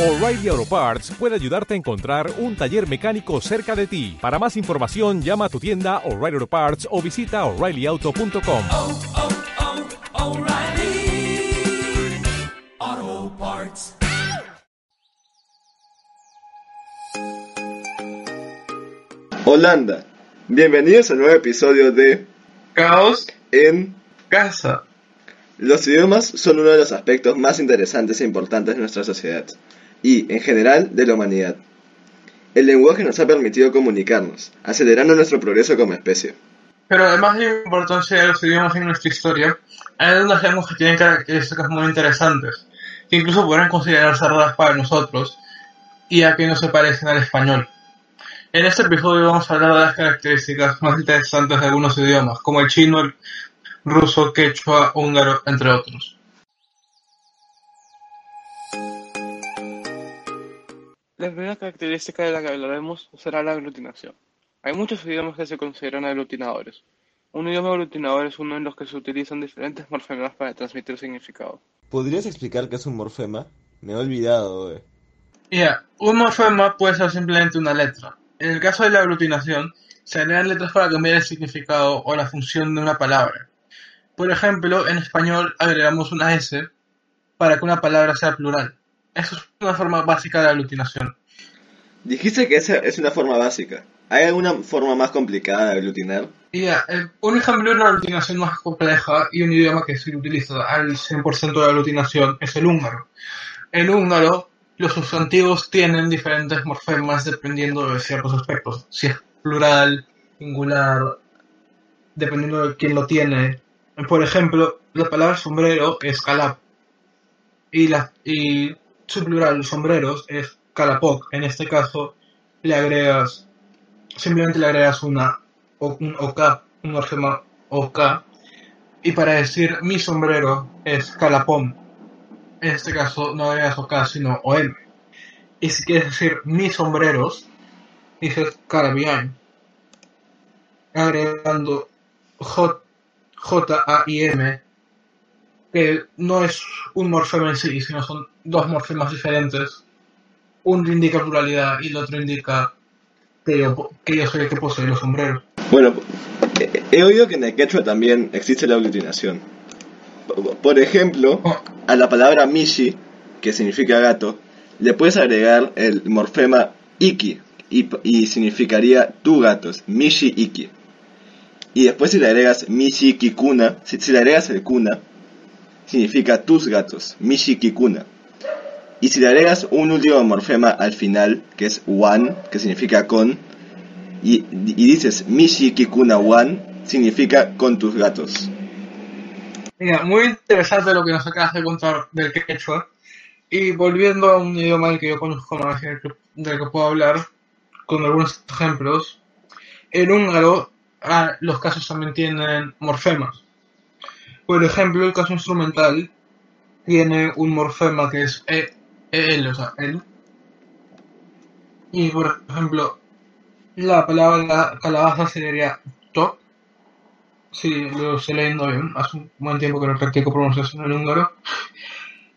O'Reilly Auto Parts puede ayudarte a encontrar un taller mecánico cerca de ti. Para más información, llama a tu tienda O'Reilly Auto Parts o visita oreillyauto.com. oh, oh, Parts. Holanda. Bienvenidos al nuevo episodio de Caos En. casa. Los idiomas son uno de los aspectos más interesantes e importantes de nuestra sociedad y, en general, de la humanidad. El lenguaje nos ha permitido comunicarnos, acelerando nuestro progreso como especie. Pero además de la importancia de los idiomas en nuestra historia, hay algunas lenguas que tienen características muy interesantes, que incluso podrían considerarse raras para nosotros, y a que no se parecen al español. En este episodio vamos a hablar de las características más interesantes de algunos idiomas, como el chino, el ruso, quechua, húngaro, entre otros. La primera característica de la que hablaremos será la aglutinación. Hay muchos idiomas que se consideran aglutinadores. Un idioma aglutinador es uno en los que se utilizan diferentes morfemas para transmitir significado. ¿Podrías explicar qué es un morfema? Me he olvidado, eh. Ya, un morfema puede ser simplemente una letra. En el caso de la aglutinación, se agregan letras para cambiar el significado o la función de una palabra. Por ejemplo, en español agregamos una S para que una palabra sea plural. Eso es una forma básica de aglutinación. Dijiste que esa es una forma básica. ¿Hay alguna forma más complicada de aglutinar? Y ya, eh, un ejemplo de una aglutinación más compleja y un idioma que se utiliza al 100% de aglutinación es el húngaro. En húngaro, los sustantivos tienen diferentes morfemas dependiendo de ciertos aspectos. Si es plural, singular, dependiendo de quién lo tiene. Por ejemplo, la palabra sombrero es calap. Y, la, y su plural, sombreros, es calapoc. En este caso, le agregas, simplemente le agregas una, un OK, un morfema OK. Y para decir mi sombrero es calapom. En este caso no agregas OK, sino OM. Y si quieres decir mis sombreros, dices carabian. Agregando J, J, A y M, que no es un morfema en sí, sino son dos morfemas diferentes. Uno indica pluralidad y el otro indica que yo, que yo soy el que posee los sombreros. Bueno, he- he oído que en el quechua también existe la aglutinación. Por ejemplo, Oh, a la palabra mishi, que significa gato, le puedes agregar el morfema iki y, y significaría tu gatos, mishi iki. Y después si le agregas mishi kikuna, si, si le agregas el kuna, significa tus gatos, mishi kikuna. Y si le agregas un último morfema al final, que es wan, que significa con, y, y dices mishi kikuna wan, significa con tus gatos. Mira, muy interesante lo que nos acabas de contar del quechua. Y volviendo a un idioma que yo conozco más, que, del que puedo hablar, con algunos ejemplos. En húngaro, ah, los casos también tienen morfemas. Por ejemplo, el caso instrumental tiene un morfema que es e, el, o sea, el. Y por ejemplo, la palabra calabaza sería to, Sí, lo estoy leyendo bien. Hace un buen tiempo que no practico pronunciación en húngaro.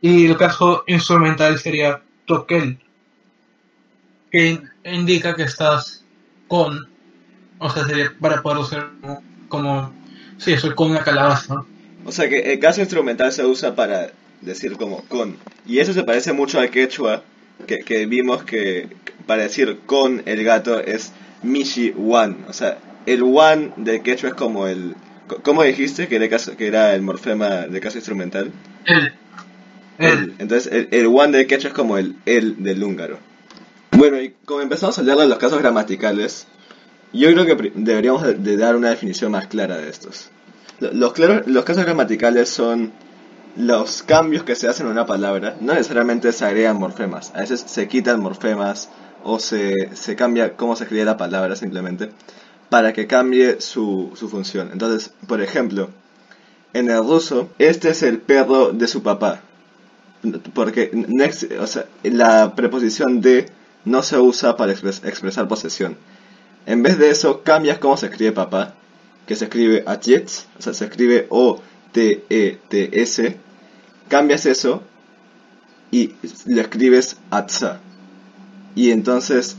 Y el caso instrumental sería tokel, que in- indica que estás con, o sea, sería para poder usar como, como sí, estoy con una calabaza. O sea que el caso instrumental se usa para decir como con. Y eso se parece mucho al quechua, que, que vimos que para decir con el gato es mishi wan. O sea, el wan del quechua es como el... ¿Cómo dijiste que era, el caso- que era el morfema del caso instrumental? El, el, Entonces el, el wan del quechua es como el el del húngaro. Bueno, y como empezamos a hablar de los casos gramaticales, yo creo que deberíamos de, de dar una definición más clara de estos. Lo- Los, claros- los casos gramaticales son los cambios que se hacen en una palabra. No necesariamente se agregan morfemas. A veces se quitan morfemas o se, cambia cómo se escribe la palabra simplemente para que cambie su, función. Entonces, por ejemplo, en el ruso, este es el perro de su papá. Porque la preposición de no se usa para expres- expresar posesión. En vez de eso, cambias cómo se escribe papá, que se escribe Atjets, o sea, se escribe O-T-E-T-S, cambias eso y le escribes Atza. Y entonces,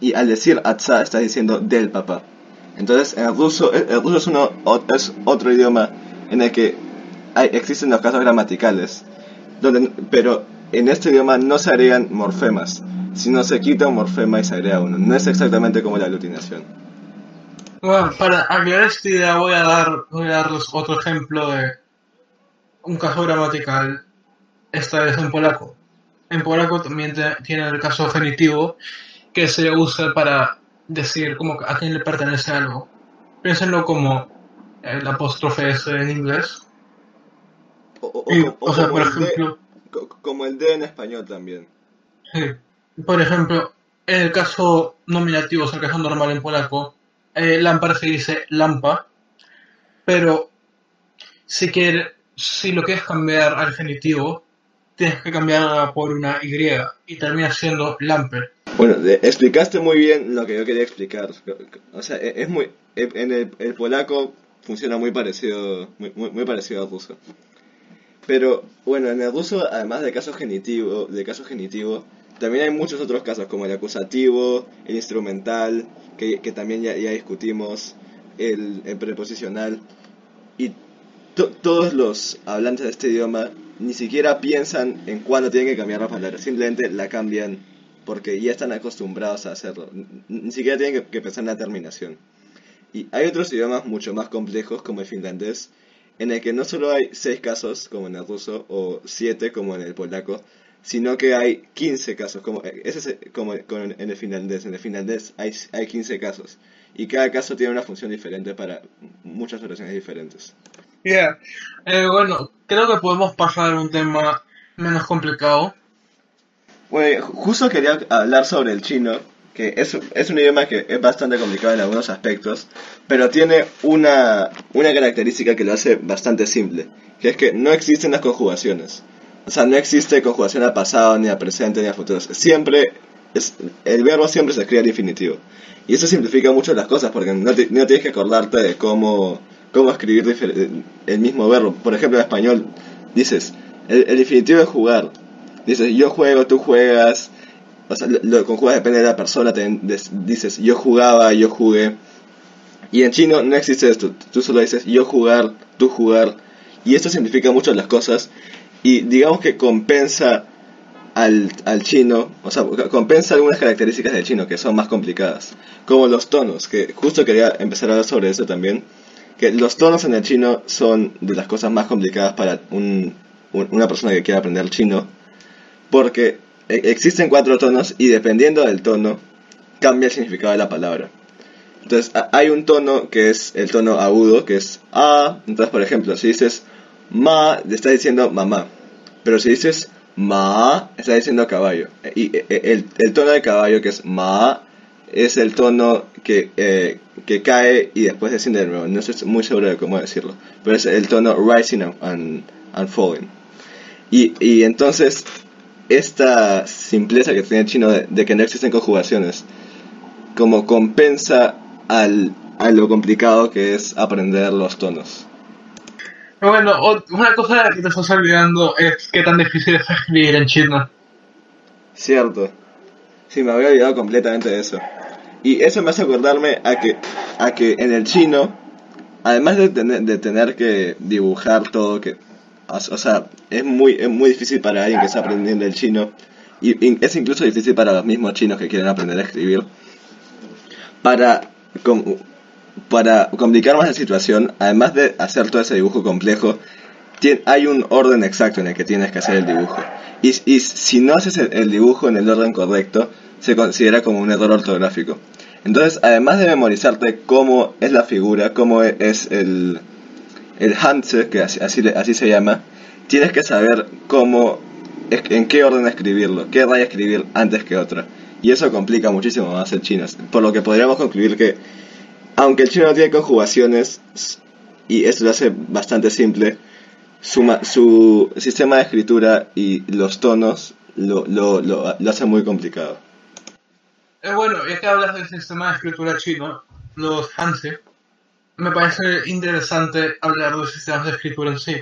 y al decir Atza estás diciendo del papá. Entonces, en el ruso, el, el ruso es, uno, es otro idioma en el que hay, existen los casos gramaticales, donde, pero en este idioma no se agregan morfemas, sino se quita un morfema y se agrega uno. No es exactamente como la aglutinación. Bueno, para aclarar esta idea voy a dar voy a darles otro ejemplo de un caso gramatical, esta vez en polaco. En polaco también te- tiene el caso genitivo que se usa para decir como a quién le pertenece algo. Piénsenlo como el apóstrofe S en inglés. O, o- Y, o- o sea, por ejemplo, co- como el D en español también. Sí. Por ejemplo, en el caso nominativo, o sea, el caso normal en polaco, eh, se dice lampa, pero si quiere, si lo quieres cambiar al genitivo, tienes que cambiarla por una Y y termina siendo lamper. Bueno, explicaste muy bien lo que yo quería explicar. O sea, e- es muy e- en el, polaco funciona muy parecido muy parecido al ruso. Pero bueno, en el ruso además de caso genitivo, de caso genitivo, también hay muchos otros casos como el acusativo, el instrumental, que, que también ya, ya discutimos, el, el preposicional y to- todos los hablantes de este idioma ni siquiera piensan en cuándo tienen que cambiar la palabra, simplemente la cambian porque ya están acostumbrados a hacerlo. Ni siquiera tienen que pensar en la terminación. Y hay otros idiomas mucho más complejos como el finlandés, en el que no solo hay seis casos como en el ruso o siete como en el polaco, sino que hay 15 casos, como, ese es como con- en el finlandés. En el finlandés hay, hay 15 casos. Y cada caso tiene una función diferente para muchas oraciones diferentes. Yeah. Eh, bueno, creo que podemos pasar a un tema menos complicado. Bueno, justo quería hablar sobre el chino, que es, es un idioma que es bastante complicado en algunos aspectos, pero tiene una, una característica que lo hace bastante simple, que es que no existen las conjugaciones. O sea, no existe conjugación al pasado, ni al presente, ni al futuro. Siempre, es, el verbo siempre se escribe al infinitivo. Y eso simplifica mucho las cosas, porque no, tienes que acordarte de cómo, cómo escribir el mismo verbo. Por ejemplo, en español dices, el, el infinitivo es jugar. Dices, yo juego, tú juegas. O sea, lo, conjugas depende de la persona. te- dices, yo jugaba, yo jugué. Y en chino no existe esto. Tú solo dices, yo jugar, tú jugar. Y esto simplifica mucho las cosas. Y digamos que compensa al, al chino, o sea, compensa algunas características del chino que son más complicadas. Como los tonos, que justo quería empezar a hablar sobre eso también. Que los tonos en el chino son de las cosas más complicadas para un, un- una persona que quiera aprender chino. Porque e- existen cuatro tonos y dependiendo del tono cambia el significado de la palabra. Entonces hay un tono que es el tono agudo, que es A. Entonces, por ejemplo, si dices ma, le estás diciendo mamá. Pero si dices ma, estás diciendo caballo. Y e- e- el, el tono de caballo, que es ma, es el tono que, eh, que cae y después desciende de nuevo. No estoy muy seguro de cómo decirlo. Pero es el tono rising and- and, and falling. Y, y entonces, esta simpleza que tiene el chino de, de que no existen conjugaciones, como compensa al, a lo complicado que es aprender los tonos. Bueno, una cosa que te estás olvidando es qué tan difícil es escribir en chino. Cierto. Sí, me había olvidado completamente de eso. Y eso me hace acordarme a que, a que en el chino, además de tener, de tener que dibujar todo, que, o, sea, es muy, es muy difícil para alguien que está aprendiendo el chino, y, es incluso difícil para los mismos chinos que quieren aprender a escribir. Para, com- para complicar más la situación, además de hacer todo ese dibujo complejo, hay un orden exacto en el que tienes que hacer el dibujo. Y, si no haces el, dibujo en el orden correcto, se considera como un error ortográfico. Entonces, además de memorizarte cómo es la figura, cómo e- es el, el hanse, que así, se llama, tienes que saber cómo, en qué orden escribirlo, qué raya escribir antes que otra. Y eso complica muchísimo más el chino. Por lo que podríamos concluir que, aunque el chino no tiene conjugaciones, y esto lo hace bastante simple, su, ma- su sistema de escritura y los tonos lo, lo, lo, lo hace muy complicado. Eh, bueno, ya que hablas del sistema de escritura chino, los Hanse, me parece interesante hablar de los sistemas de escritura en sí.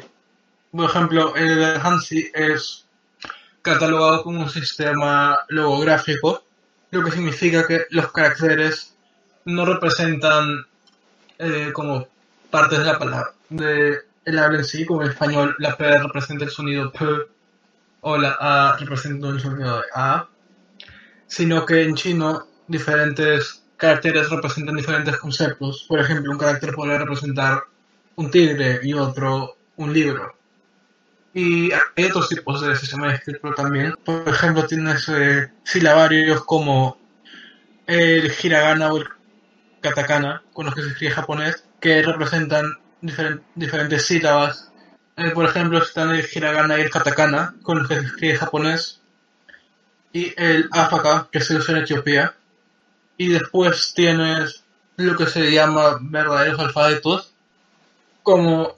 Por ejemplo, el Hansi es catalogado como un sistema logográfico, lo que significa que los caracteres no representan eh, como partes de la palabra, de el habla en sí, como en español la P representa el sonido P o la A representa el sonido de A, sino que en chino diferentes caracteres representan diferentes conceptos. Por ejemplo, un carácter puede representar un tigre y otro un libro. Y hay otros tipos de sistema de escritura también. Por ejemplo, tienes eh, silabarios como el hiragana o el katakana, con los que se escribe japonés, que representan diferen- diferentes sílabas. Eh, por ejemplo, están el hiragana y el katakana, con los que se escribe japonés, y el afaka, que se usa en Etiopía. Y después tienes lo que se llama verdaderos alfabetos, como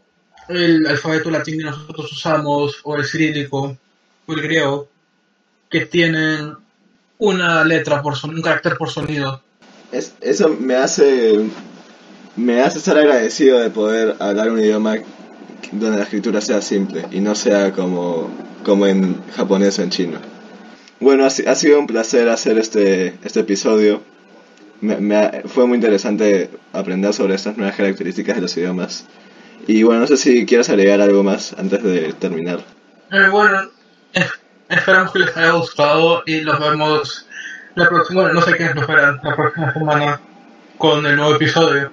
el alfabeto latín que nosotros usamos, o el cirílico, o el griego, que tienen una letra por son- un carácter por sonido. Es- eso me hace me hace estar agradecido de poder hablar un idioma donde la escritura sea simple y no sea como, como en japonés o en chino. Bueno, ha, ha sido un placer hacer este, este episodio. Fue muy interesante aprender sobre estas nuevas características de los idiomas. Y bueno, no sé si quieres agregar algo más antes de terminar. Eh, bueno, esperamos que les haya gustado y los vemos la próxima, bueno, no sé qué nos esperan la próxima semana con el nuevo episodio.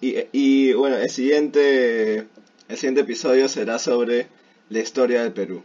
Y, y bueno, el siguiente, el siguiente episodio será sobre la historia del Perú.